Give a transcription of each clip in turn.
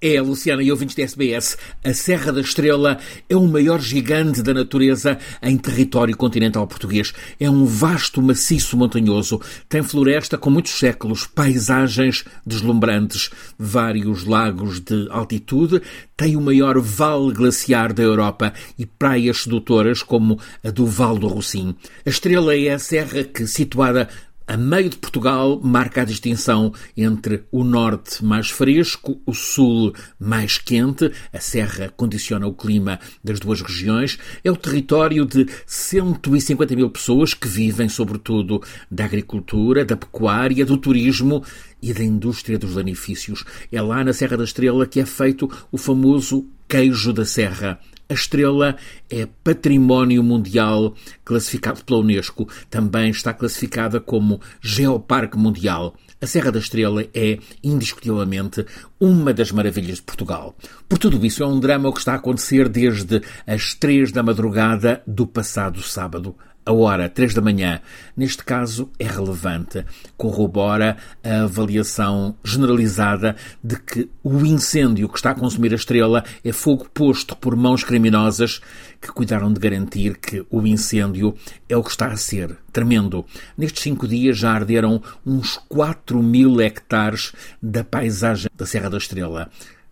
É, Luciana e ouvintes da SBS, a Serra da Estrela é o maior gigante da natureza em território continental português. É um vasto maciço montanhoso, tem floresta com muitos séculos, paisagens deslumbrantes, vários lagos de altitude, tem o maior vale glaciar da Europa e praias sedutoras como a do Val do Rocim. A Estrela é a serra que, situada a meio de Portugal marca a distinção entre o norte mais fresco, o sul mais quente. A serra condiciona o clima das duas regiões. É o território de 150 mil pessoas que vivem, sobretudo, da agricultura, da pecuária, do turismo e da indústria dos lanifícios. É lá na Serra da Estrela que é feito o famoso queijo da serra. A estrela é património mundial classificado pela Unesco. Também está classificada como Geoparque Mundial. A Serra da Estrela é, indiscutivelmente, uma das maravilhas de Portugal. Por tudo isso, é um drama o que está a acontecer desde as três da madrugada do passado sábado a hora 3 da manhã, neste caso, é relevante. Corrobora a avaliação generalizada de que o incêndio que está a consumir a estrela é fogo posto por mãos criminosas que cuidaram de garantir que o incêndio é o que está a ser. Tremendo. Nestes cinco dias já arderam uns 4 mil hectares da paisagem da Serra da Estrela.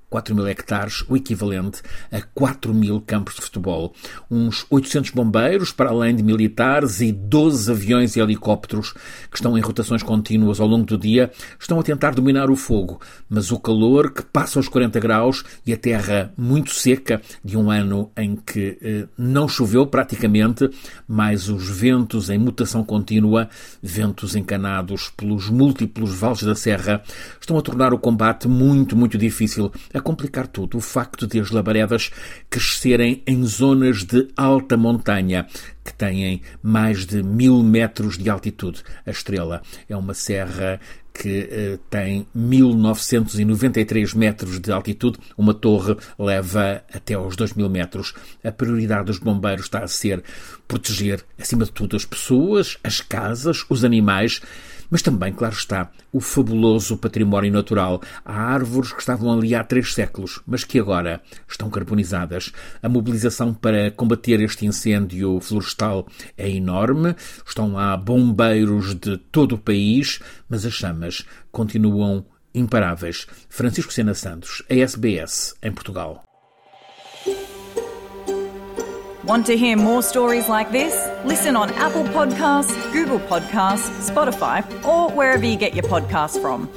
4 mil hectares, o equivalente a 4 mil campos de futebol. Uns 800 bombeiros, para além de militares, e 12 aviões e helicópteros que estão em rotações contínuas ao longo do dia, estão a tentar dominar o fogo. Mas o calor, que passa aos 40 graus, e a terra muito seca, de um ano em que eh, não choveu praticamente, mais os ventos em mutação contínua, ventos encanados pelos múltiplos vales da serra, estão a tornar o combate muito, muito difícil a complicar tudo o facto de as labaredas crescerem em zonas de alta montanha, que têm mais de mil metros de altitude. A Estrela é uma serra que eh, tem 1993 metros de altitude, uma torre leva até aos 2000 metros. A prioridade dos bombeiros está a ser proteger, acima de tudo, as pessoas, as casas, os animais mas também, claro está, o fabuloso património natural. Há árvores que estavam ali há três séculos, mas que agora estão carbonizadas. A mobilização para combater este incêndio florestal é enorme. Estão lá bombeiros de todo o país, mas as chamas continuam imparáveis. Francisco Sena Santos, a SBS, em Portugal. Want to hear more stories like this? Listen on Apple Podcasts, Google Podcasts, Spotify, or wherever you get your podcasts from.